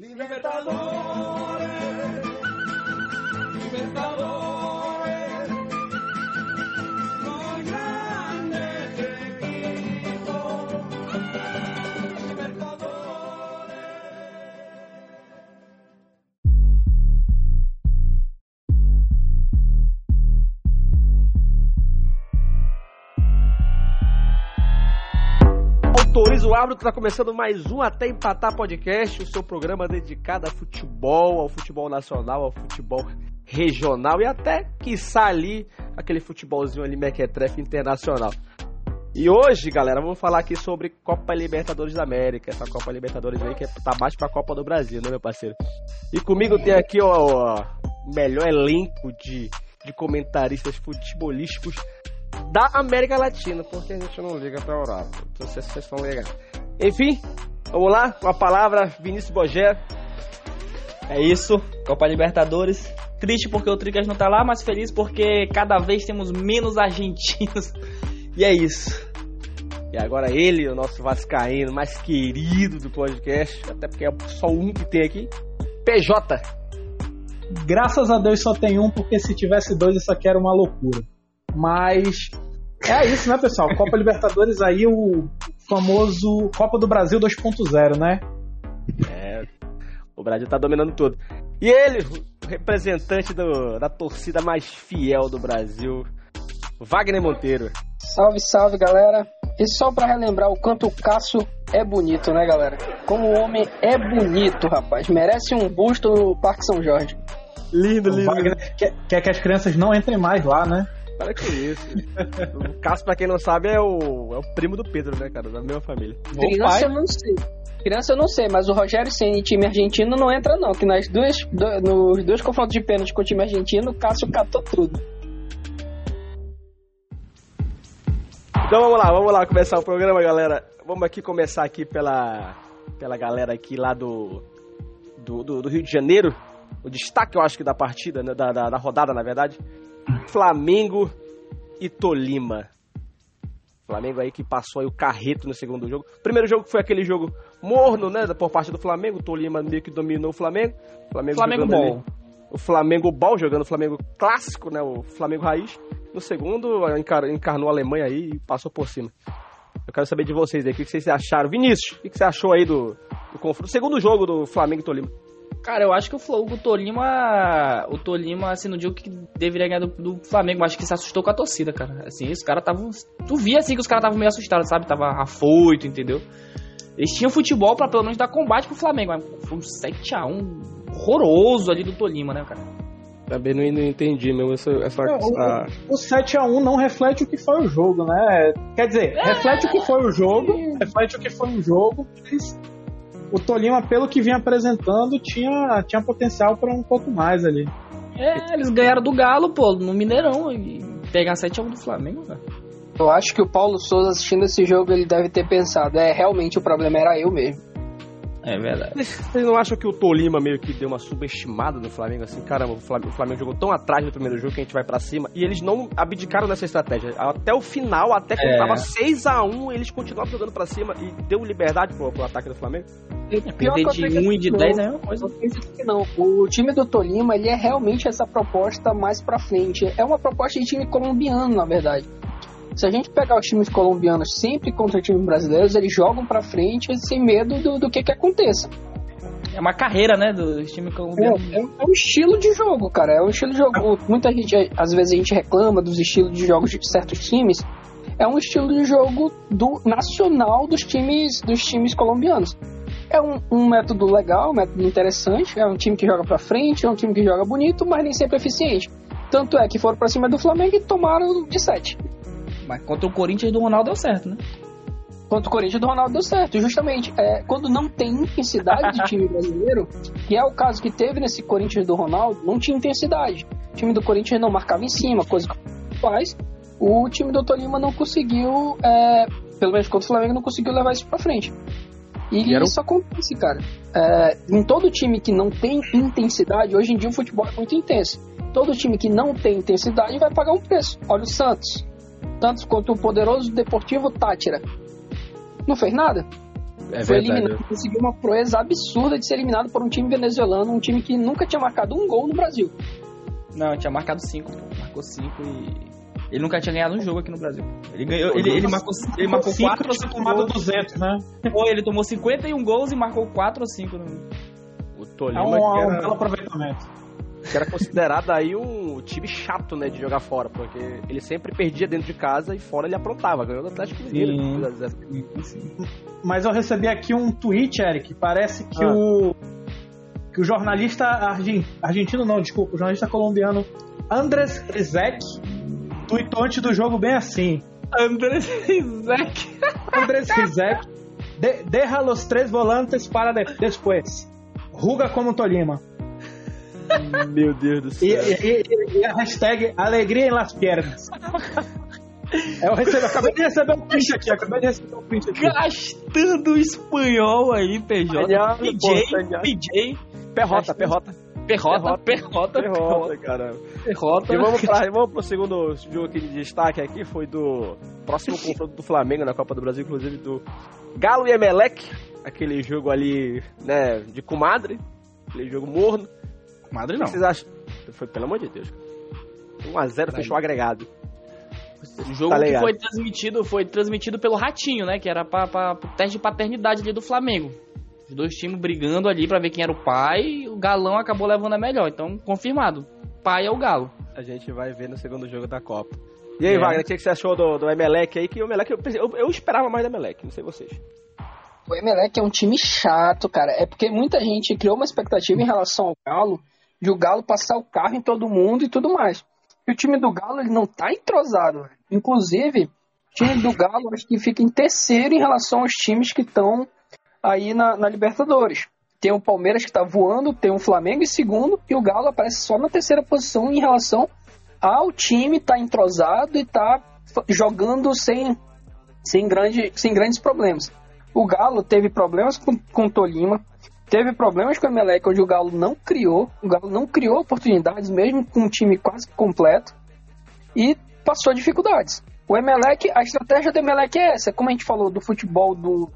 Libertadores, Autoriza o árbitro, tá começando mais um Até Empatar Podcast, o seu programa dedicado a futebol, ao futebol nacional, ao futebol regional e até, quiçá ali, aquele futebolzinho ali mequetrefe internacional. E hoje, galera, vamos falar aqui sobre Copa Libertadores da América, essa Copa Libertadores aí que tá mais pra Copa do Brasil, né, meu parceiro? E comigo tem aqui ó, o melhor elenco de, de comentaristas futebolísticos da América Latina, porque a gente não liga pra Europa. Se vocês estão ligados. Enfim, vamos lá, com a palavra, Vinícius Bogé. É isso, Copa Libertadores. Triste porque o Tricas não tá lá, mas feliz porque cada vez temos menos argentinos. E é isso. E agora ele, o nosso vascaíno mais querido do podcast, até porque é só um que tem aqui, PJ. Graças a Deus só tem um, porque se tivesse dois isso aqui era uma loucura. Mas é isso, né, pessoal? Copa Libertadores aí, o famoso Copa do Brasil 2.0, né? É, o Brasil tá dominando tudo. E ele, o representante do- da torcida mais fiel do Brasil, Wagner Monteiro. Salve, salve, galera. E só pra relembrar o quanto o Cássio é bonito, né, galera? Como o homem é bonito, rapaz. Merece um busto no Parque São Jorge. Lindo, O Wagner quer, quer que as crianças não entrem mais lá, né? Para com isso. o Cássio, pra quem não sabe, é o, é o primo do Pedro, né, cara? Da mesma família. Criança eu não sei. Criança eu não sei, mas o Rogério Senna em time argentino não entra não, que nas duas, do- nos dois confrontos de pênalti com o time argentino, o Cássio catou tudo. Então vamos lá, vamos lá começar o programa, galera. Vamos aqui começar aqui pela, pela galera aqui lá do, do, do- do Rio de Janeiro. O destaque, eu acho que da partida, né, da, da, da rodada, na verdade. Flamengo e Tolima. Flamengo aí que passou aí o carreto no segundo jogo. Primeiro jogo foi aquele jogo morno, né, por parte do Flamengo. Tolima meio que dominou o Flamengo. Flamengo, Flamengo jogando ali- bom. o Flamengo Ball jogando o Flamengo clássico, né? O Flamengo Raiz. No segundo, encar- encarnou a Alemanha aí e passou por cima. Eu quero saber de vocês aí, o que vocês acharam? Vinícius, o que que você achou aí do, do confronto? Segundo jogo do Flamengo e Tolima. Cara, eu acho que o, Flo- o Tolima. O Tolima, assim, no jogo que deveria ganhar do, do Flamengo, acho que se assustou com a torcida, cara. Assim, os caras estavam. Tu via assim que os caras estavam meio assustados, sabe? Tava afoito, entendeu? Eles tinham futebol pra pelo menos dar combate pro Flamengo, mas foi um 7x1 horroroso ali do Tolima, né, cara? Também não, não entendi mesmo essa. essa, Não, essa- O 7x1 não reflete o que foi o jogo, né? Quer dizer, reflete o que foi o jogo, reflete o que foi o jogo, mas o Tolima, pelo que vinha apresentando, tinha, tinha potencial para um pouco mais ali. É, eles ganharam do Galo, pô, no Mineirão. E pegar 7x1 do Flamengo, cara. Eu acho que o Paulo Souza assistindo esse jogo, ele deve ter pensado, é, realmente o problema era eu mesmo. É verdade. Vocês não acham que o Tolima meio que deu uma subestimada no Flamengo? Assim, caramba, o Flamengo, o Flamengo jogou tão atrás no primeiro jogo que a gente vai pra cima. E eles não abdicaram nessa estratégia. Até o final, até quando É. tava 6x1, eles continuavam jogando pra cima e deu liberdade pro, pro ataque do Flamengo. Pior Perder que de acredito 1 e de que 10 não. é a mesma coisa. Que não. O time do Tolima, ele é realmente essa proposta mais pra frente. É uma proposta de time colombiano, na verdade. Se a gente pegar os times colombianos sempre contra times brasileiros, eles jogam pra frente sem medo do, do que que aconteça. É uma carreira, né, do time colombiano. É, é um- é um estilo de jogo, cara. É um estilo de jogo. Muita gente, às vezes, a gente reclama dos estilos de jogos de certos times. É um estilo de jogo do nacional dos times, dos times colombianos. É um, um método legal, um método interessante. É um time que joga pra frente, é um time que joga bonito, mas nem sempre eficiente. Tanto é que foram pra cima do Flamengo e tomaram de 7. Mas contra o Corinthians do Ronaldo deu certo, né? Contra o Corinthians do Ronaldo deu certo. Justamente, é, quando não tem intensidade de time brasileiro, que é o caso que teve nesse Corinthians do Ronaldo, não tinha intensidade. O time do Corinthians não marcava em cima, coisa que faz. O time do Tolima não conseguiu, é, pelo menos contra o Flamengo, não conseguiu levar isso pra frente. E, E isso acontece, cara. É, em todo time que não tem intensidade, hoje em dia o futebol é muito intenso. Todo time que não tem intensidade vai pagar um preço. Olha o Santos. Santos contra o poderoso Deportivo Tátira. Não fez nada? É Foi verdade. eliminado, conseguiu uma proeza absurda de ser eliminado por um time venezuelano, um time que nunca tinha marcado um gol no Brasil. Não, tinha marcado 5, marcou 5 e. Ele nunca tinha ganhado um jogo aqui no Brasil. Ele ganhou. Ele, ele marcou, ele marcou Cinco 4 ou tinha 5 tomado gols. 200, né? Pô, ele tomou 51 gols e marcou 4 ou 5 no. O É Tolima um, que, é um belo aproveitamento. Que era considerado aí um time chato, né, de jogar fora, porque ele sempre perdia dentro de casa e fora ele aprontava, ganhou do Atlético Mineiro. Sim. 2 a 0. Mas eu recebi aqui um tweet, Eric. Parece que Ah. o que o jornalista argen- argentino, não, desculpa, o jornalista colombiano Andres Rizek tweetou antes do jogo bem assim. André Zek. Andres Rizek de, deja los tres volantes para de, después. Ruga como Tolima. Meu Deus do céu. e- e- e a hashtag alegria em las piernas. Eu, recebi, eu acabei de receber um print aqui, acabei de receber um print aqui. Gastando espanhol aí, PJ. Pô, PJ, italiano. PJ. Perrota, perrota. Perrota, perrota, Perrota, caramba. perrota. E vamos, pra, vamos pro segundo jogo aqui de destaque aqui, foi do próximo confronto do Flamengo na Copa do Brasil, inclusive do Galo e Emelec, aquele jogo ali, né, de comadre, aquele jogo morno. Madre O não. que vocês acham? Foi, pelo amor de Deus. 1x0 fechou o agregado. O jogo Tá que foi transmitido foi transmitido pelo Ratinho, né? Que era pra, pra, pro teste de paternidade ali do Flamengo. Os dois times brigando ali pra ver quem era o pai e o Galão acabou levando a melhor. Então, confirmado. Pai é o Galo. A gente vai ver no segundo jogo da Copa. E aí, É. Wagner, o que você achou do, do Emelec aí? Que o Emelec, eu, eu, eu esperava mais do Emelec, não sei vocês. O Emelec é um time chato, cara. É porque muita gente criou uma expectativa em relação ao Galo, de o Galo passar o carro em todo mundo e tudo mais. E o time do Galo, ele não tá entrosado. Inclusive, o time do Galo acho que fica em terceiro em relação aos times que estão aí na, na Libertadores. Tem o Palmeiras que tá voando, tem o Flamengo em segundo, e o Galo aparece só na terceira posição em relação ao time tá entrosado e tá f- jogando sem, sem, grande, sem grandes problemas. O Galo teve problemas com, com o Tolima, teve problemas com o Emelec, onde o Galo não criou, o Galo não criou oportunidades, mesmo com um time quase completo, e passou dificuldades. O Emelec, a estratégia do Emelec é essa, como a gente falou do futebol do,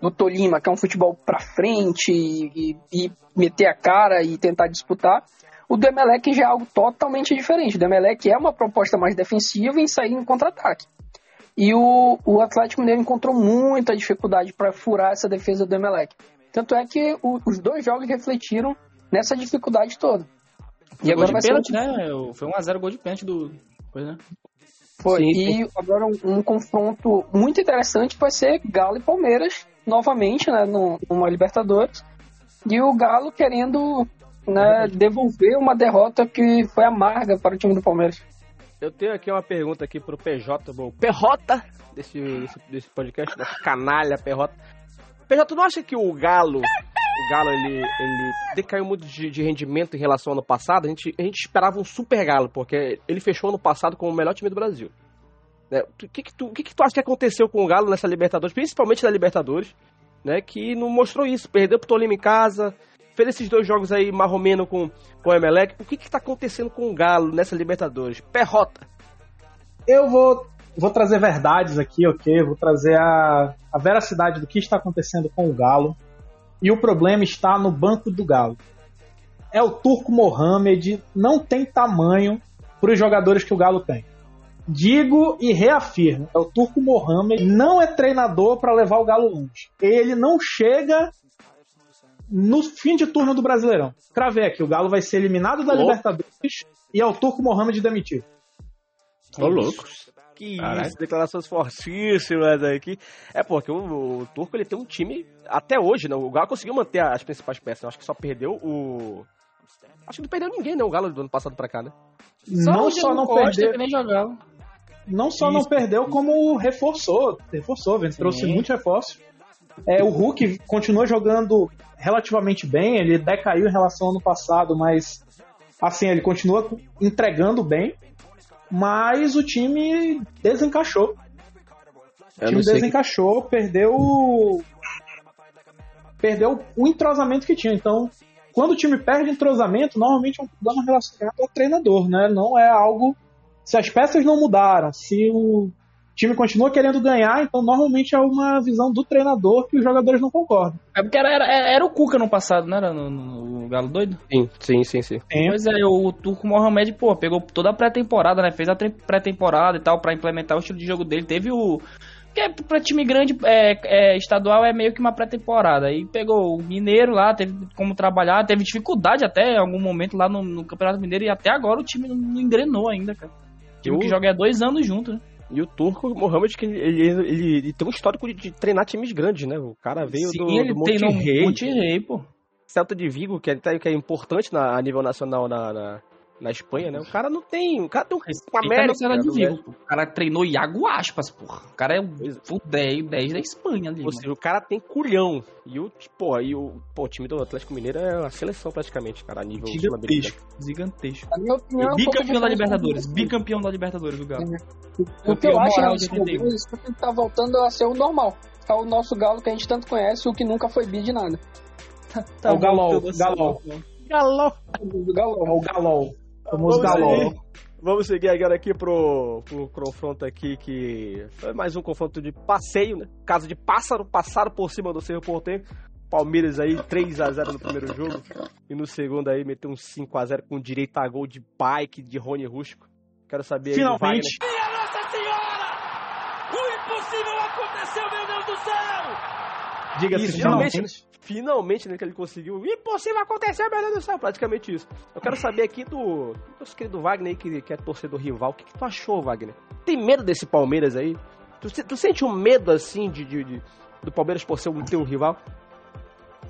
do Tolima, que é um futebol pra frente e, e- e meter a cara e tentar disputar. O do Emelec já é algo totalmente diferente. O do Emelec é uma proposta mais defensiva em sair em contra-ataque. E o, o Atlético Mineiro encontrou muita dificuldade para furar essa defesa do Emelec. Tanto é que o- os dois jogos refletiram nessa dificuldade toda. E agora de vai ser um pênalti, né? O- Foi 1x0 gol de pênalti do. Coisa, né? Foi. Sim, e agora um, um confronto muito interessante vai ser Galo e Palmeiras, novamente, né, no, numa Libertadores. E o Galo querendo né, devolver uma derrota que foi amarga para o time do Palmeiras. Eu tenho aqui uma pergunta aqui pro PJ, bom, Perrota desse, desse, desse podcast, dessa canalha Perrota. PJ, tu não acha que o Galo, o Galo, ele, ele decaiu muito de, de rendimento em relação ao ano passado? A gente, a gente esperava um super Galo, porque ele fechou ano passado como o melhor time do Brasil. Né, O que que tu, que que tu acha que aconteceu com o Galo nessa Libertadores, principalmente na Libertadores, né, que não mostrou isso, perdeu pro Tolima em casa, fez esses dois jogos aí marromeno com, com o Emelec. O que que tá acontecendo com o Galo nessa Libertadores? Perrota. Eu vou, vou trazer verdades aqui, ok? Vou trazer a, a veracidade do que está acontecendo com o Galo. E o problema está no banco do Galo. É o Turco Mohamed, não tem tamanho para os jogadores que o Galo tem. Digo e reafirmo, é o Turco Mohamed, não é treinador para levar o Galo longe. Ele não chega no fim de turno do Brasileirão. Cravei aqui, o Galo vai ser eliminado da Louco. Libertadores e é o Turco Mohamed demitido. Ô, louco. Que Caralho. isso, declarações fortíssimas aqui. É porque o, o Turco ele tem um time até hoje, né? O Galo conseguiu manter as principais peças. Eu acho que só perdeu o. Acho que não perdeu ninguém, né? O Galo do ano passado pra cá, né? não só não Costa, perdeu, jogava. não só não perdeu, como reforçou. Reforçou, velho. Trouxe muitos reforços. É, o Hulk continua jogando relativamente bem, ele decaiu em relação ao ano passado, mas assim, ele continua entregando bem. Mas o time desencaixou. O time desencaixou, perdeu. o- Perdeu o entrosamento que tinha. Então, quando o time perde entrosamento, normalmente é um problema relacionado ao treinador, né? Não é algo. Se as peças não mudaram, se o, O time continua querendo ganhar, então normalmente é uma visão do treinador que os jogadores não concordam. É porque era, era, era o Cuca no passado, não era no, no- no Galo Doido? Sim, sim, sim, sim. Pois é, o Turco Mohamed, pô, pegou toda a pré-temporada, né? Fez a pré-temporada e tal pra implementar o estilo de jogo dele. Teve o. Que é pra time grande é, é, estadual é meio que uma pré-temporada. Aí pegou o Mineiro lá, teve como trabalhar, teve dificuldade até em algum momento lá no, no Campeonato Mineiro e até agora o time não, não engrenou ainda, cara. O time Eu- que joga há dois anos junto, né? E o Turco Mohamed, que ele, ele, ele- ele tem um histórico de, de treinar times grandes, né? O cara veio Sim, do, ele do Monterrey, Monterrey, pô. Celta de Vigo, que é, que é importante na, a nível nacional na, na, na Espanha, né? O cara não tem... O cara tem um a América, Marcela de Vigo, México. pô. O cara treinou Iago Aspas, porra. O cara é Pois é. o 10, 10 da Espanha ali, Ou mano. seja, o cara tem culhão. E o, pô, e o, pô, o time do Atlético Mineiro é uma seleção praticamente, cara, a nível. Gigantesco, gigantesco. Na minha opinião, é um Bicampeão da Libertadores, do- bicampeão da Libertadores do Galo. O que Campeão eu acho é de que o 81. Galo tá voltando a ser o normal. É o nosso galo que a gente tanto conhece, o que nunca foi bi de nada. Tá o Galol, Galol. Galão! O Galo. É o Galol. Vamos Galol. seguir. Vamos seguir agora aqui pro, pro confronto aqui que foi mais um confronto de passeio, né? Caso de pássaro, passaram por cima do Cerro Porteiro. Palmeiras aí 3 a 0 no primeiro jogo e no segundo aí meteu um 5 a 0 com direito a gol de bike de Rony Rusco. Quero saber aí do Finalmente, Wagner. Nossa Senhora! O impossível aconteceu, meu Deus do céu! Diga-se Isso, finalmente. finalmente, finalmente né, que ele conseguiu. Impossível acontecer, meu Deus do céu, praticamente isso. Eu quero saber aqui do nosso querido Wagner aí, que, que é torcedor rival. O que, que tu achou, Wagner? Tem medo desse Palmeiras aí? Tu, tu sente um medo assim de, de- de- do Palmeiras por ser um teu rival?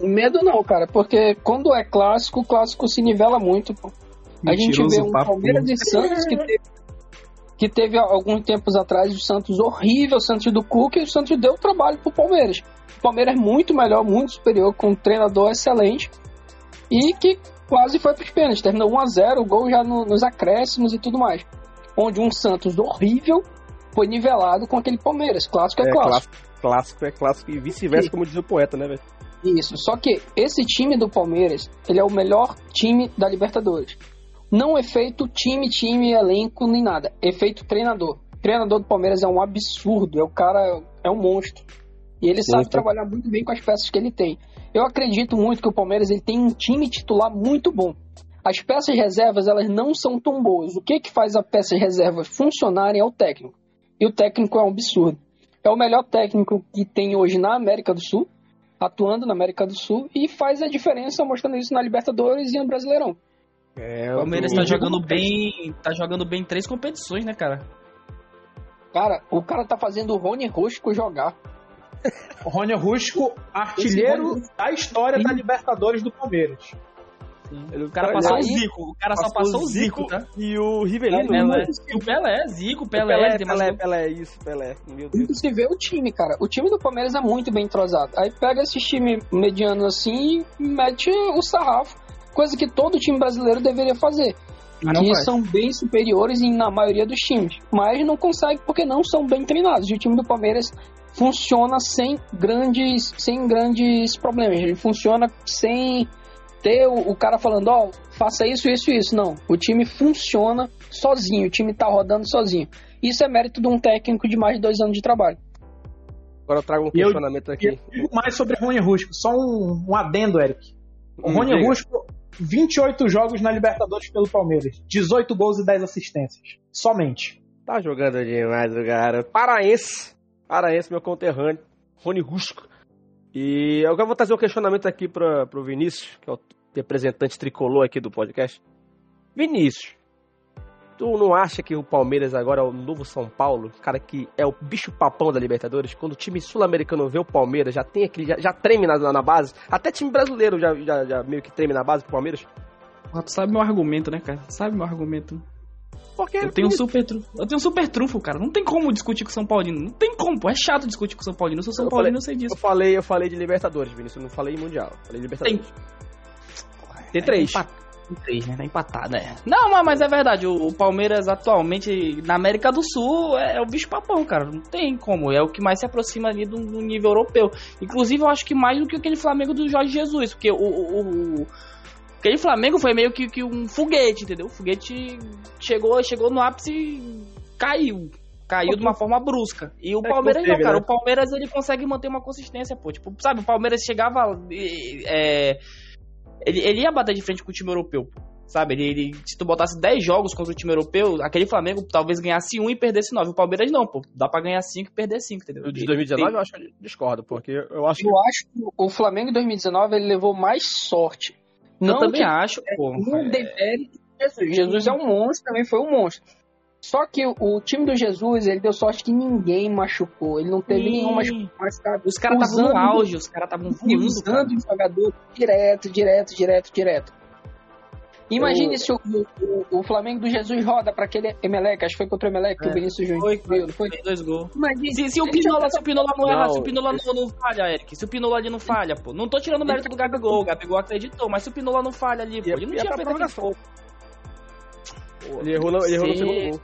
Medo não, cara, porque quando é clássico, o clássico se nivela muito. pô. A gente vê um papo. Palmeiras e Santos que teve, que teve alguns tempos atrás o Santos horrível, o Santos do Cuca, e o Santos deu trabalho pro Palmeiras. O Palmeiras é muito melhor, muito superior, com um treinador excelente e que quase foi pros pênaltis. Terminou 1x0, o gol já no- nos acréscimos e tudo mais. Onde um Santos horrível foi nivelado com aquele Palmeiras. Clássico é, clássico. clássico, clássico é clássico e vice-versa, como diz o poeta, né, velho? Isso, só que esse time do Palmeiras, ele é o melhor time da Libertadores. Não é feito time, time, elenco, nem nada. É feito treinador. O treinador do Palmeiras é um absurdo, é o cara, é um monstro. E ele sabe trabalhar muito bem com as peças que ele tem. Eu acredito muito que o Palmeiras ele tem um time titular muito bom. As peças reservas, elas não são tão boas. O que que faz as peças reservas funcionarem é o técnico. E o técnico é um absurdo. É o melhor técnico que tem hoje na América do Sul atuando na América do Sul e faz a diferença mostrando isso na Libertadores e no Brasileirão. É, O Palmeiras tá jogando bem. Tá jogando bem em três competições, né, cara? Cara, o cara tá fazendo o Rony Rosco jogar. O Rony Rusco, artilheiro Esse da história Sim. da Libertadores do Palmeiras. O cara Olha, passou o aí- Zico. O cara só passou o Zico, tá? E o Rivelino. Pelé, né? E o Pelé, Zico, Pelé, Pelé, Pelé. Pelé, isso, Pelé. Meu Deus. se vê o time, cara. O time do Palmeiras é muito bem entrosado. Aí pega esse time mediano assim e mete o sarrafo. Coisa que todo time brasileiro deveria fazer. Mas que faz. são bem superiores em, na maioria dos times. Mas não consegue porque não são bem treinados. E o time do Palmeiras funciona sem grandes, sem grandes problemas. Ele funciona sem ter o, o cara falando, ó, faça isso, isso e isso. Não. O time funciona sozinho. O time tá rodando sozinho. Isso é mérito de um técnico de mais de dois anos de trabalho. Agora eu trago um eu- questionamento E aqui. eu digo mais sobre Rony Rusco. Só um, um adendo, Eric. O Hum, Rony diga. Rusco, 28 jogos na Libertadores pelo Palmeiras. 18 gols e 10 assistências. Somente. Tá jogando demais o cara. Paraense. Paraense, meu conterrâneo. Rony Rusco. E eu vou trazer um questionamento aqui pra, pro Vinícius, que é o representante tricolor aqui do podcast. Vinícius, tu não acha que o Palmeiras agora é o novo São Paulo? Cara que é o bicho papão da Libertadores? Quando o time sul-americano vê o Palmeiras, já tem aquele. Já, já treme na, na base. Até time brasileiro já, já, já meio que treme na base pro Palmeiras. Ah, Tu sabe meu argumento, né, cara? Sabe meu argumento. Porque Eu tenho um super trunfo. Eu tenho um super trunfo, cara. Não tem como discutir com o São Paulino. Não tem como. pô. É chato discutir com o São Paulino. Eu sou São Eu Paulino, falei- eu sei disso. Eu falei, eu falei de Libertadores, Vinícius. Eu não falei Mundial. Falei de Libertadores. Tem três. Tem três, né? Tá empatado, né? Não, mas, mas é verdade. O, o Palmeiras atualmente na América do Sul é, é o bicho papão, cara. Não tem como. É o que mais se aproxima ali do, do nível europeu. Inclusive, eu acho que mais do que aquele Flamengo do Jorge Jesus. Porque o. o, o- Aquele Flamengo foi meio que, que um foguete, entendeu? O foguete chegou, chegou no ápice e caiu. caiu de uma forma brusca. E o É Palmeiras não não, cara. né? O Palmeiras ele consegue manter uma consistência, pô. Tipo, sabe, o Palmeiras chegava. é, ele, ele ia bater de frente com o time europeu, pô. Sabe, ele, ele- se tu botasse 10 jogos contra o time europeu, aquele Flamengo talvez ganhasse um e perdesse 9. O Palmeiras não, pô. Dá pra ganhar 5 e perder 5, entendeu? De 2019 eu acho que eu discordo, porque eu acho que. Eu acho que o Flamengo em 2019 ele levou mais sorte. Eu Não também que acho, pô. não demérito de Jesus. Jesus é um monstro, também foi um monstro. Só que o, time do Jesus, ele deu sorte que ninguém machucou. Ele não teve Sim. nenhum machu- machucado. Os caras estavam no Usando- auge, os caras estavam voando, cara. usando o jogador direto, direto, direto, direto. Imagine Eu- se o, o- o Flamengo do Jesus roda pra aquele Emelec, acho que foi contra o Emelec que É. o Vinícius Júnior Foi, veio, não foi? Fez dois gols. Imagine, Se, se o Pinola, se o Pinola não erra, se o Pinola não, não falha, Eric, se o Pinola ali não falha, pô. Não tô tirando o mérito do Gabigol, o Gabigol acreditou, mas se o Pinola não falha ali, pô, ele não tinha pra feito aquele. Ele errou, no- ele errou no segundo gol.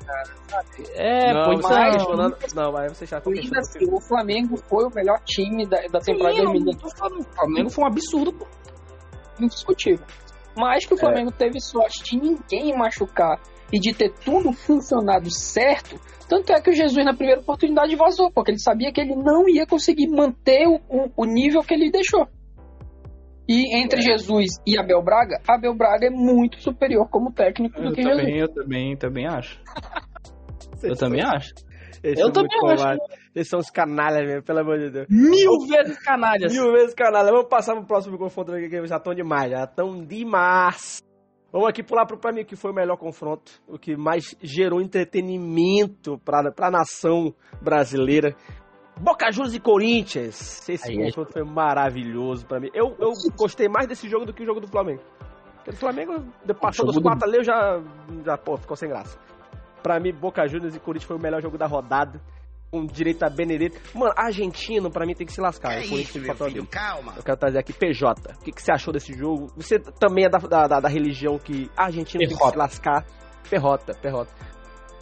É, não, pô, você então... tá questionando. Não, vai você já ainda assim, o Flamengo foi o melhor time da, da temporada Sim, eu 2019. não tô falando, o Flamengo foi um absurdo, pô. indiscutível. Mas que o Flamengo teve sorte de ninguém machucar e de ter tudo funcionado certo. Tanto é que o Jesus, na primeira oportunidade, vazou, porque ele sabia que ele não ia conseguir manter o, o- o nível que ele deixou. E entre Jesus e Abel Braga, Abel Braga é muito superior como técnico do Eu que Jesus. também, eu também, também acho. Eu também acho. Eles Eu também acho. Eles são os canalhas mesmo, pelo amor de Deus. Mil vezes canalhas. Mil vezes canalha. Vamos passar pro próximo confronto aqui, que já estão demais, já estão demais. Vamos aqui pular pro pra mim que foi o melhor confronto, o que mais gerou entretenimento pra, pra nação brasileira. Boca Juniors e Corinthians. Esse Aí, aí. confronto foi maravilhoso pra mim. Eu, eu gostei mais desse jogo do que o jogo do Flamengo. Porque o Flamengo, passou jogo dos do- quatro ali, eu já, já pô, ficou sem graça. Pra mim, Boca Juniors e Corinthians foi o melhor jogo da rodada. Com direito a Benedetto. Mano, argentino, pra mim, tem que se lascar. o Corinthians tem que papel dele. calma. Eu quero trazer aqui PJ. O que, que você achou desse jogo? Você também é da, da, da- da religião que argentino tem que Perrota. se lascar. Perrota, perrota.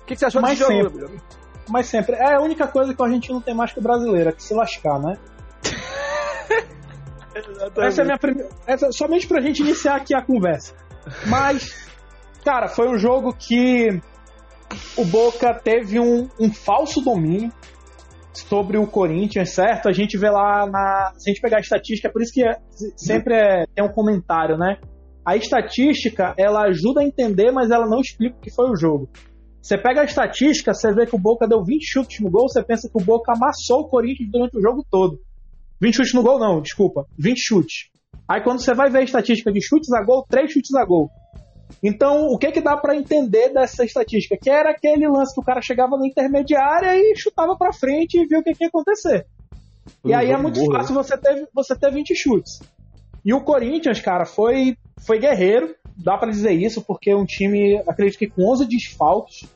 O que, que você achou Mas desse jogo? sempre. Mas sempre. É a única coisa que a gente não tem mais que o brasileiro, é que se lascar, né? Essa é a minha primeira. Essa, somente pra gente iniciar aqui a conversa. Mas, cara, foi um jogo que o Boca teve um, um falso domínio sobre o Corinthians, certo? A gente vê lá na. Se a gente pegar a estatística, é por isso que é- sempre é, tem um comentário, né? A estatística, ela ajuda a entender, mas ela não explica o que foi o jogo. Você pega a estatística, você vê que o Boca deu 20 chutes no gol, você pensa que o Boca amassou o Corinthians durante o jogo todo. 20 chutes no gol, não, desculpa. 20 chutes. Aí quando você vai ver a estatística de chutes a gol, 3 chutes a gol. Então, o que que dá pra entender dessa estatística? Que era aquele lance que o cara chegava na intermediária e chutava pra frente e via o que que ia acontecer. E aí é muito fácil você ter, você ter 20 chutes. E o Corinthians, cara, foi, foi guerreiro, dá pra dizer isso, porque é um time, acredito que com 11 desfalques,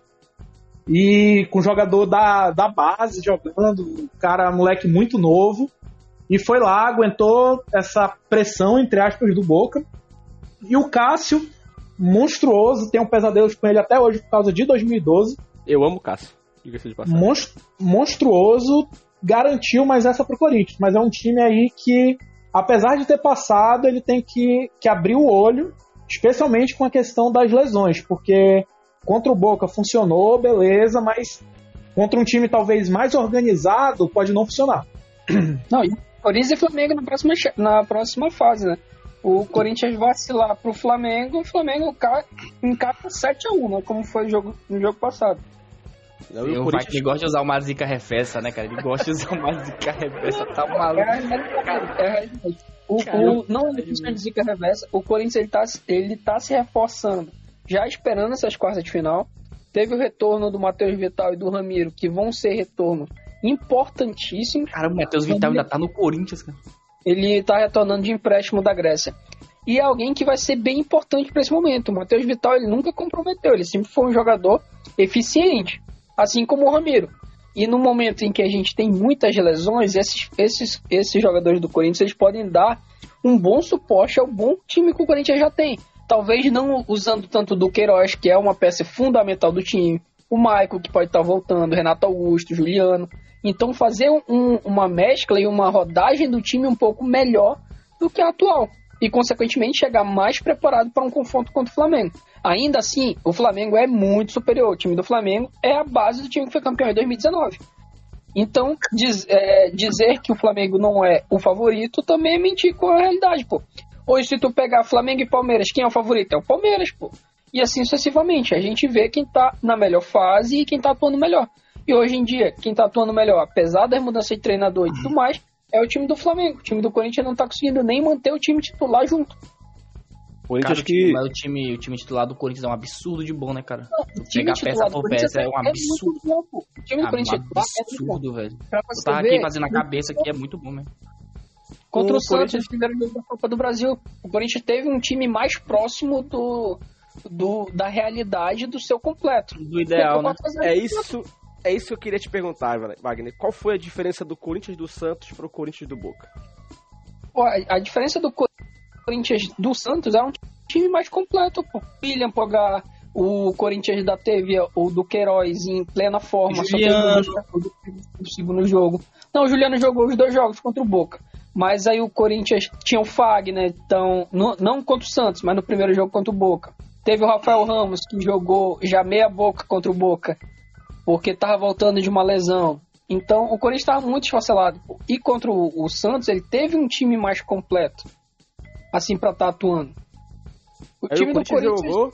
e com jogador da, da base jogando, um cara, moleque muito novo, e foi lá, aguentou essa pressão, entre aspas, do Boca. E o Cássio, monstruoso, tem um pesadelo com ele até hoje por causa de 2012. Eu amo o Cássio. Diga-se de passagem. Monst- monstruoso, garantiu mais essa pro Corinthians. Mas é um time aí que, apesar de ter passado, ele tem que, que abrir o olho, especialmente com a questão das lesões, porque contra o Boca funcionou, beleza, mas contra um time talvez mais organizado, pode não funcionar. Não, e Corinthians e Flamengo na próxima, na próxima fase, né? O Corinthians vacilar pro Flamengo, o Flamengo ca- encata 7x1, né? Como foi o jogo, no jogo passado. Eu, o Corinthians Wagner gosta de usar uma zica reversa, né, cara? Ele gosta de usar uma zica reversa, tá É maluco. é a realidade. O, Cara, o- não é zica reversa, o Corinthians ele tá, ele tá se reforçando, já esperando essas quartas de final. Teve o retorno do Matheus Vital e do Ramiro, que vão ser retornos importantíssimos. Cara, o Matheus Vital ainda tá no Corinthians, cara. Ele tá retornando de empréstimo da Grécia. E é alguém que vai ser bem importante para esse momento. O Matheus Vital ele nunca comprometeu, ele sempre foi um jogador eficiente, assim como o Ramiro. E no momento em que a gente tem muitas lesões, esses, esses, esses jogadores do Corinthians eles podem dar um bom suporte ao bom time que o Corinthians já tem. Talvez não usando tanto do Queiroz, que é uma peça fundamental do time, o Michael, que pode estar voltando, Renato Augusto, Juliano. Então fazer um- uma mescla e uma rodagem do time um pouco melhor do que a atual. e, consequentemente, chegar mais preparado para um confronto contra o Flamengo. Ainda assim, o Flamengo é muito superior. O time do Flamengo é a base do time que foi campeão em 2019. Então, diz, é, dizer que o Flamengo não é o favorito também é mentir com a realidade, pô. Hoje, se tu pegar Flamengo e Palmeiras, quem é o favorito? É o Palmeiras, pô. E assim sucessivamente. A gente vê quem tá na melhor fase e quem tá atuando melhor. E hoje em dia, quem tá atuando melhor, apesar das mudanças de treinador e tudo mais, é o time do Flamengo. O time do Corinthians não tá conseguindo nem manter o time titular junto. Corinthians cara, que... Mas o time, o time titular do Corinthians é um absurdo de bom, né, cara? Não, Pegar peça por peça é um absurdo. É bom, o time do é Corinthians é um absurdo, velho. Eu tava aqui fazendo a cabeça aqui, é muito bom mesmo. Contra o, o Santos, no primeiro jogo da Copa do Brasil, o Corinthians teve um time mais próximo do, do da realidade do seu completo. Do ideal, né? É isso, é isso que eu queria te perguntar, Wagner. Qual foi a diferença do Corinthians do Santos para o Corinthians do Boca? Pô, a, a, diferença do Corinthians do Santos é um time mais completo, pô. William Pogar, o Corinthians da TV, ou do Queiroz em plena forma, Juliano. só no segundo jogo. Não, o Juliano jogou os dois jogos contra o Boca. Mas aí o Corinthians tinha o Fagner, então, no, não contra o Santos, mas no primeiro jogo contra o Boca. Teve o Rafael Ramos, que jogou já meia boca contra o Boca, porque estava voltando de uma lesão. Então o Corinthians estava muito esfacelado. E contra o, o, Santos, ele teve um time mais completo, assim, para estar tá atuando. O aí time o do Corinthians. Jogou,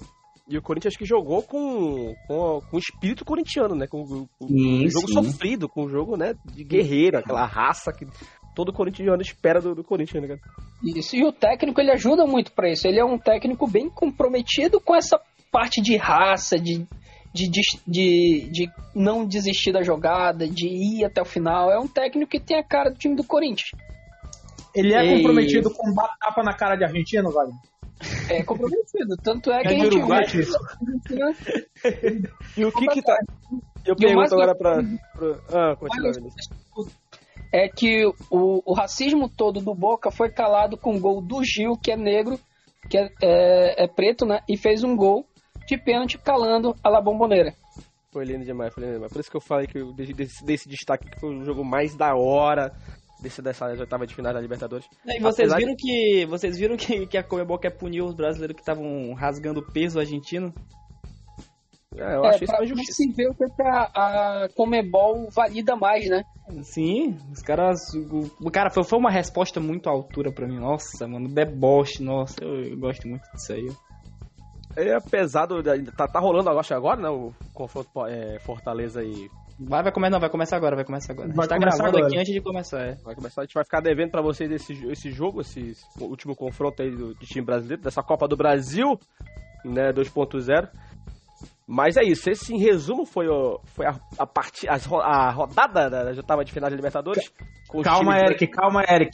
e o Corinthians que jogou com, com, com o espírito corintiano, né? Com, com, com um jogo sim. sofrido, com um jogo né, de guerreiro, aquela raça que todo corintiano espera do, do Corinthians, né, cara? Isso, e o técnico ele ajuda muito para isso. Ele é um técnico bem comprometido com essa parte de raça, de, de, de, de, de não desistir da jogada, de ir até o final. É um técnico que tem a cara do time do Corinthians. Ele é e... comprometido com tapa na cara de argentino, vale? É comprometido, tanto é que é a gente Uruguai, E o que que tá... Eu pergunto agora pra... pra... Ah, continua, é que o, o racismo todo do Boca foi calado com o gol do Gil, que é negro, que é, é, é preto, né? E fez um gol de pênalti calando a La Bomboneira. Foi lindo demais, foi lindo demais. Por isso que eu falei que desse, desse destaque que foi o jogo mais da hora desse, dessa oitava de final da Libertadores. E vocês Apesar viram de... que vocês viram que, que a Comebol quer punir os brasileiros que estavam rasgando o peso argentino? É, eu é, acho isso uma justiça. se vê o que a Comebol valida mais, né? Sim, os caras. O, cara, foi, foi uma resposta muito à altura pra mim. Nossa, mano, deboche, nossa, eu, eu gosto muito disso aí. É pesado, tá, tá rolando agora, agora, né? O confronto é, Fortaleza e. Vai, vai começar, não, vai começar agora, vai começar agora. Vai a gente tá gravando agora. aqui antes de começar, é. Vai começar, a gente vai ficar devendo pra vocês esse, esse jogo, esse último confronto aí do, de time brasileiro, dessa Copa do Brasil, né, 2.0. Mas é isso, esse em resumo foi, o, foi a, a, part, a, a rodada da oitava de final de Libertadores. calma, Eric, calma, Eric.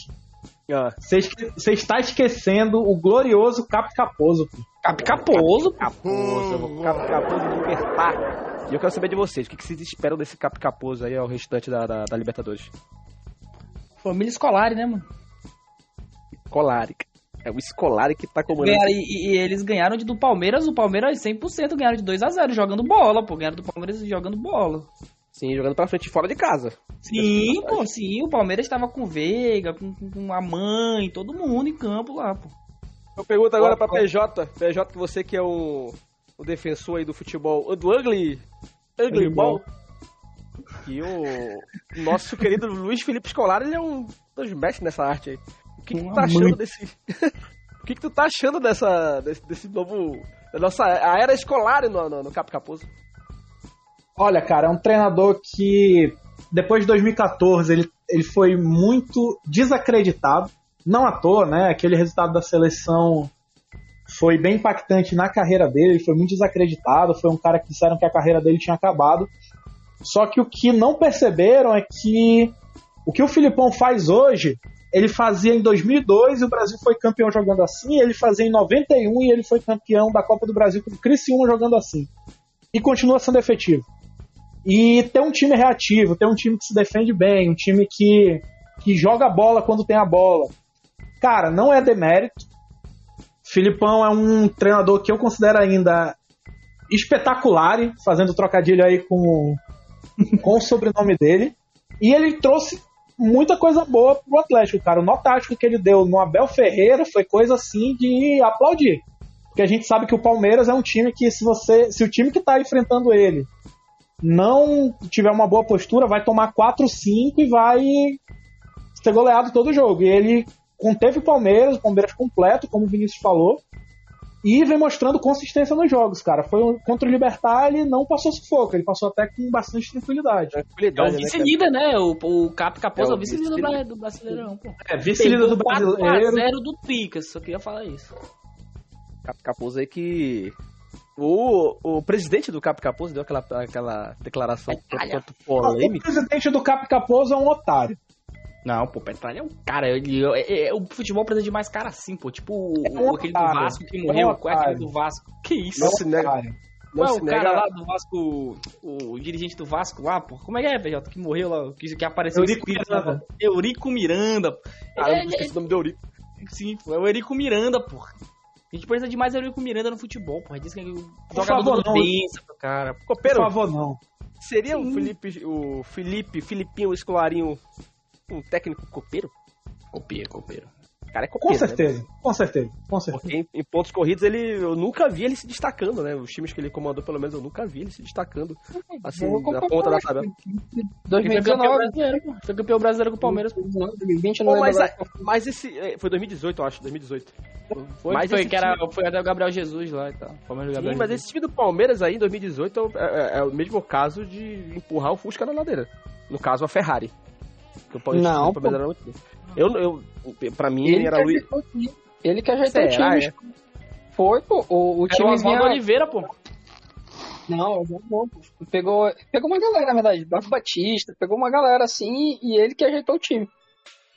Você ah. está esquecendo o glorioso Cap Caposo. Cap Caposo? Caposo, Cap Caposo libertar. E eu quero saber de vocês, o que, vocês esperam desse Cap Caposo aí ao restante da, da, da Libertadores? Família escolar, né, mano? Escolari. É o Scolari que tá comandando. E, e, eles ganharam de, do Palmeiras, o Palmeiras 100% ganharam de 2 a 0 jogando bola, pô. Ganharam do Palmeiras jogando bola. Sim, jogando pra frente fora de casa. Sim, pô, sim. O Palmeiras tava com Veiga, com, com a mãe, todo mundo em campo lá, pô. Eu pergunto agora pra PJ. PJ, que você que é o, o defensor aí do futebol, do Ugly, ugly Ball. E o nosso querido Luiz Felipe Scolari, ele é um dos mestres nessa arte aí. O que, que tu tá achando desse. o que, que tu tá achando dessa. desse, desse novo. Da nossa a era escolar no, no, no Cap? Olha, cara, é um treinador que depois de 2014 ele, ele foi muito desacreditado. Não à toa, né? Aquele resultado da seleção foi bem impactante na carreira dele, ele foi muito desacreditado, foi um cara que disseram que a carreira dele tinha acabado. Só que o que não perceberam é que o que o Filipão faz hoje ele fazia em 2002 e o Brasil foi campeão jogando assim, ele fazia em 91 e ele foi campeão da Copa do Brasil com o Criciúma jogando assim. E continua sendo efetivo. E tem um time reativo, tem um time que se defende bem, um time que, que joga bola quando tem a bola. Cara, não é demérito. Filipão é um treinador que eu considero ainda espetacular, fazendo trocadilho aí com, com o sobrenome dele. E ele trouxe muita coisa boa pro Atlético, cara. O nó tático que ele deu no Abel Ferreira foi coisa assim de aplaudir. Porque a gente sabe que o Palmeiras é um time que, se você. Se o time que tá enfrentando ele não tiver uma boa postura, vai tomar 4, 5 e vai ser goleado todo o jogo. E ele conteve o Palmeiras, o Palmeiras completo, como o Vinícius falou, e vem mostrando consistência nos jogos, cara. Foi um, contra o Libertar, ele não passou sufoco, ele passou até com bastante tranquilidade. É Tranquilidade, o né, vice-líder, né? O, o Cap Capôs É é o vice-líder do, Brasileirão, pô. É, vice-líder do brasileiro. 4x0 do Tricas, só queria falar isso. Cap Capuz aí que. O, o presidente do Cap Capuz deu aquela, aquela declaração Petralha. tanto O polêmica. presidente do Cap Caposo é um otário. Não, pô, Petralha é um cara. Ele, é- é- o futebol precisa de mais cara assim, pô. Tipo o, É o- aquele do. Vasco que É morreu. Qual é aquele do Vasco? Que isso? Não se nega. Não Qual é se o nega. cara lá do Vasco, o, o dirigente do Vasco lá, pô? Como é que é, PJ? Que morreu lá, que, que apareceu Eurico Miranda. lá? Eurico Miranda. pô. Caramba, É, esqueci o nome do Eurico. Sim, pô, é o Eurico Miranda, pô. A gente precisa de mais Eurico Miranda no futebol, pô. Diz que é o Por jogador favor, não. pensa pro cara. Por Copeiro, favor, não. seria o Felipe, o Felipe, Filipinho Escolarinho um técnico copeiro? Copeiro, copeiro. O cara é Com copeiro, né? certeza, com certeza, com certeza. Porque em, em pontos corridos ele eu nunca vi ele se destacando, né? Os times que ele comandou, pelo menos, eu nunca vi ele se destacando assim Vou na ponta da tabela. Ele foi campeão 2019, brasileiro, pô. Foi campeão brasileiro com o Palmeiras. 2020, não Pô, mas, a- mas esse é, foi 2018, eu acho, 2018. Foi, Mas foi, que era, foi até o Gabriel Jesus lá e tal. Palmeiras Sim, mas esse time do Palmeiras aí em 2018 é, o- é- é o mesmo caso de empurrar o Fusca na ladeira. No caso, a Ferrari. O Não, Palmeiras era muito. Eu, eu, pra mim, Ele era que Luiz. ajeitou o time. Ele que ajeitou Será, o time. Foi, pô. O, o Era o Oswaldo vinha... Oliveira, pô. Não, não. Pegou, pegou uma galera, na verdade. Blas Batista, pegou uma galera assim e ele que ajeitou o time.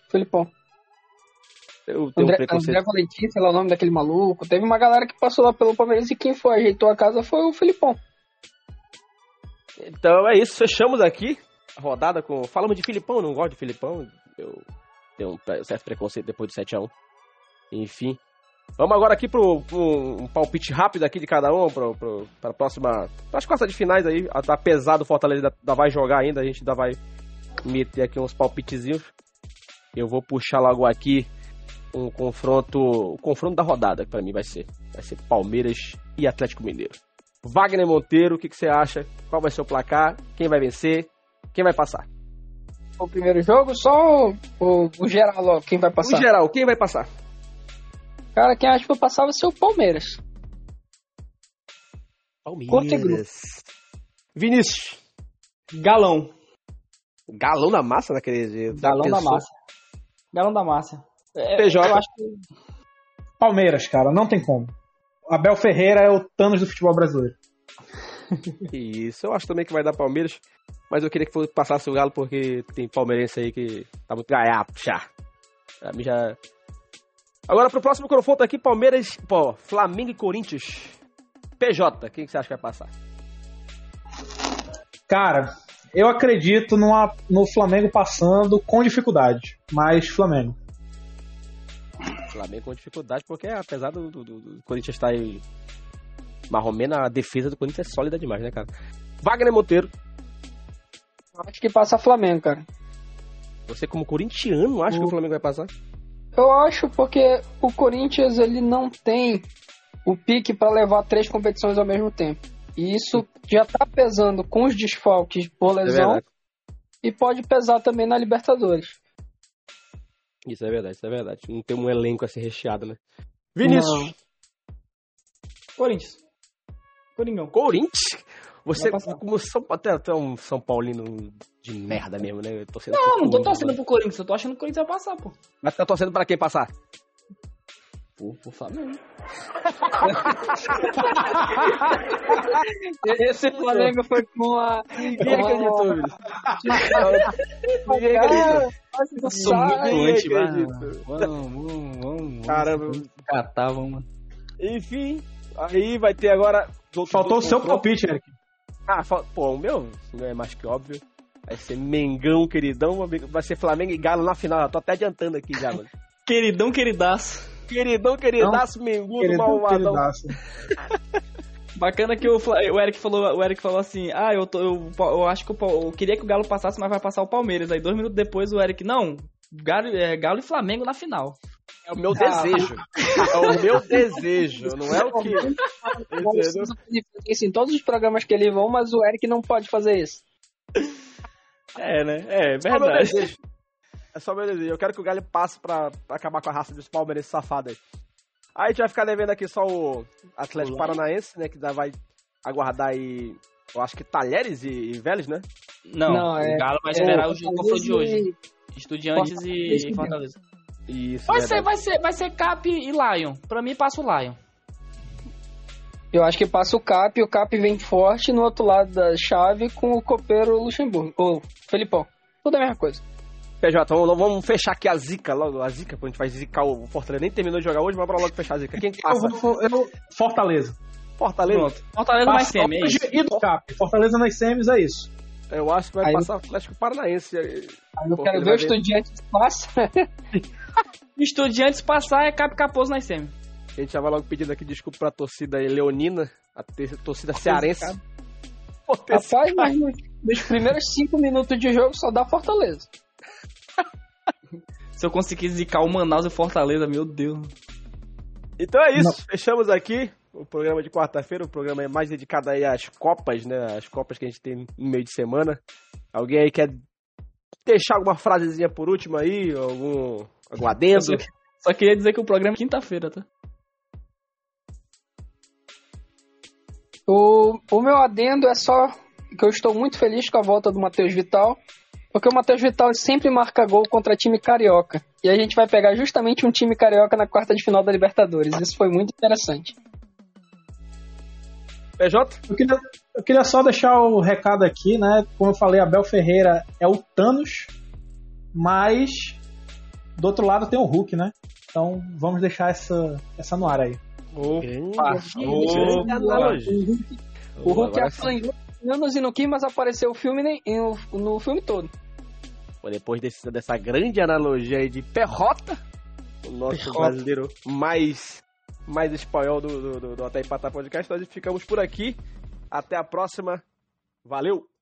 Felipão. Eu tenho André. André Valentim, sei lá o nome daquele maluco. Teve uma galera que passou lá pelo Palmeiras e quem foi, ajeitou a casa foi o Felipão. Então é isso, fechamos aqui rodada com. Falamos de Filipão, não gosto de Filipão. Eu tenho um certo preconceito depois do 7x1. Enfim. Vamos agora aqui pro, pro um palpite rápido aqui de cada um pro, pro, pra próxima. As quartas de finais aí. a- Tá pesado o Fortaleza ainda vai jogar ainda. A gente ainda vai meter aqui uns palpitezinhos. Eu vou puxar logo aqui um confronto. O confronto da rodada, que pra mim vai ser. Vai ser Palmeiras e Atlético Mineiro. Wagner Monteiro, o que, que você acha? Qual vai ser o placar? Quem vai vencer? Quem vai passar? O primeiro jogo, só o, o geral, ó, quem vai passar. Em geral, quem vai passar? Cara, quem acha que vai passar vai ser o Palmeiras. Palmeiras. Vinícius. Galão. Galão da massa naquele jeito. Galão da Pensou? massa. Galão da massa. É, PJ. Eu acho que Palmeiras, cara, não tem como. Abel Ferreira é o Thanos do futebol brasileiro. Isso, eu acho também que vai dar Palmeiras. Mas eu queria que fosse- passasse o Galo porque tem palmeirense aí que tá muito gaiato já. Pra mim já. Agora pro próximo confronto aqui, Palmeiras, pô, Flamengo e Corinthians. PJ, quem que você acha que vai passar? Cara, eu acredito numa, no Flamengo passando com dificuldade, mas Flamengo. Flamengo com dificuldade, porque apesar do, do- do- Corinthians estar aí marromeno, a defesa do Corinthians é sólida demais, né, cara? Wagner Monteiro, Acho que passa Flamengo, cara. você como corintiano acha que o Flamengo vai passar? Eu acho porque o Corinthians ele não tem o pique para levar três competições ao mesmo tempo. E isso já tá pesando com os desfalques por É lesão verdade. e pode pesar também na Libertadores. Isso é verdade, isso é verdade. Não tem um elenco assim recheado, né? Vinícius, Corinthians. Coringão. Corinthians? Você, como São, até, até um São Paulino de merda mesmo, né? Torcendo Não, não tô torcendo pro Corinthians, eu tô achando que o Corinthians vai passar, pô. Mas tá torcendo pra quem passar? Pô, pro Flamengo. Esse Flamengo foi com a. Ninguém acreditou. Ninguém acreditou. Eu sou muito anti. Vamos, vamos, vamos. Caramba. Vamos catar, vamos. Enfim, aí vai ter agora... Faltou o seu palpite, Eric. Ah, pô, o meu é mais que óbvio. Vai ser Mengão, queridão. Vai ser Flamengo e Galo na final. Já tô até adiantando aqui já, mano. Queridão, queridaço. Queridão, queridaço, Mengudo, Queridão, malvadão. queridaço. Bacana que o, o Eric falou, o Eric falou assim: "Ah, eu tô eu, eu acho que Pal- eu queria que o Galo passasse, mas vai passar o Palmeiras". Aí dois minutos depois o Eric: "Não, Galo, é, Galo e Flamengo na final". É o meu desejo. É o meu desejo, não é o que. Isso em todos os programas que ele vão, mas o Eric não pode fazer isso. É, né? É, meu verdade. É só meu desejo. Eu quero que o Galo passe pra, pra acabar com a raça dos palmeirenses safados aí. Aí a gente vai ficar devendo aqui só o Atlético Paranaense, né? Que vai aguardar aí. Eu acho que Talheres e, e Vélez, né? Não, Não, é- o Galo vai É, esperar o jogo de hoje. e- Estudiantes e Fortaleza. Isso. Vai ser, vai ser, vai ser Cap e Lion. Pra mim passa o Lion. Eu acho que passa o Cap, o Cap vem forte no outro lado da chave com o copeiro Luxemburgo, ou Felipão. Tudo a mesma coisa. PJ, vamos, vamos fechar aqui a zica logo. A zica, a gente vai zicar o Fortaleza. Nem terminou de jogar hoje, mas bora logo fechar a zica. Quem que Eu passa? vou, eu, Fortaleza. Fortaleza? Pronto. Fortaleza mais Passa semi, é isso. e do Cap. Fortaleza nas semis é isso. Eu acho que vai Aí- passar o Atlético Paranaense. Aí eu quero ver o Estudiantes passa. Estudiantes passar é Cap Caposo nas semi. A gente já vai logo pedindo aqui desculpa pra torcida leonina, a torcida cearense. Rapaz, mas no- nos primeiros cinco minutos de jogo só dá Fortaleza. Se eu conseguir zicar o Manaus e Fortaleza, meu Deus. Então é isso, fechamos aqui o programa de quarta-feira, o programa é mais dedicado aí às Copas, né? As Copas que a gente tem no meio de semana. Alguém aí quer deixar alguma frasezinha por último aí? Algum, algum adendo? Só, só queria dizer que o programa é quinta-feira, tá? O, o meu adendo é só que eu estou muito feliz com a volta do Matheus Vital, porque o Matheus Vital sempre marca gol contra time carioca. E a gente vai pegar justamente um time carioca na quarta de final da Libertadores. Isso foi muito interessante. PJ? Eu queria, eu queria só deixar o recado aqui, né? Como eu falei, Abel Ferreira é o Thanos, mas do outro lado tem o Hulk, né? Então vamos deixar essa, essa no ar aí. Analogia. O Hulk apanhou anos e não quis, mas apareceu o filme nem- no, no filme todo. Pô, Depois desse- dessa grande analogia aí de perrota, o nosso Perrota. brasileiro mais, mais espanhol do, do, do, do Até Empatar Podcast, nós ficamos por aqui. Até a próxima. Valeu!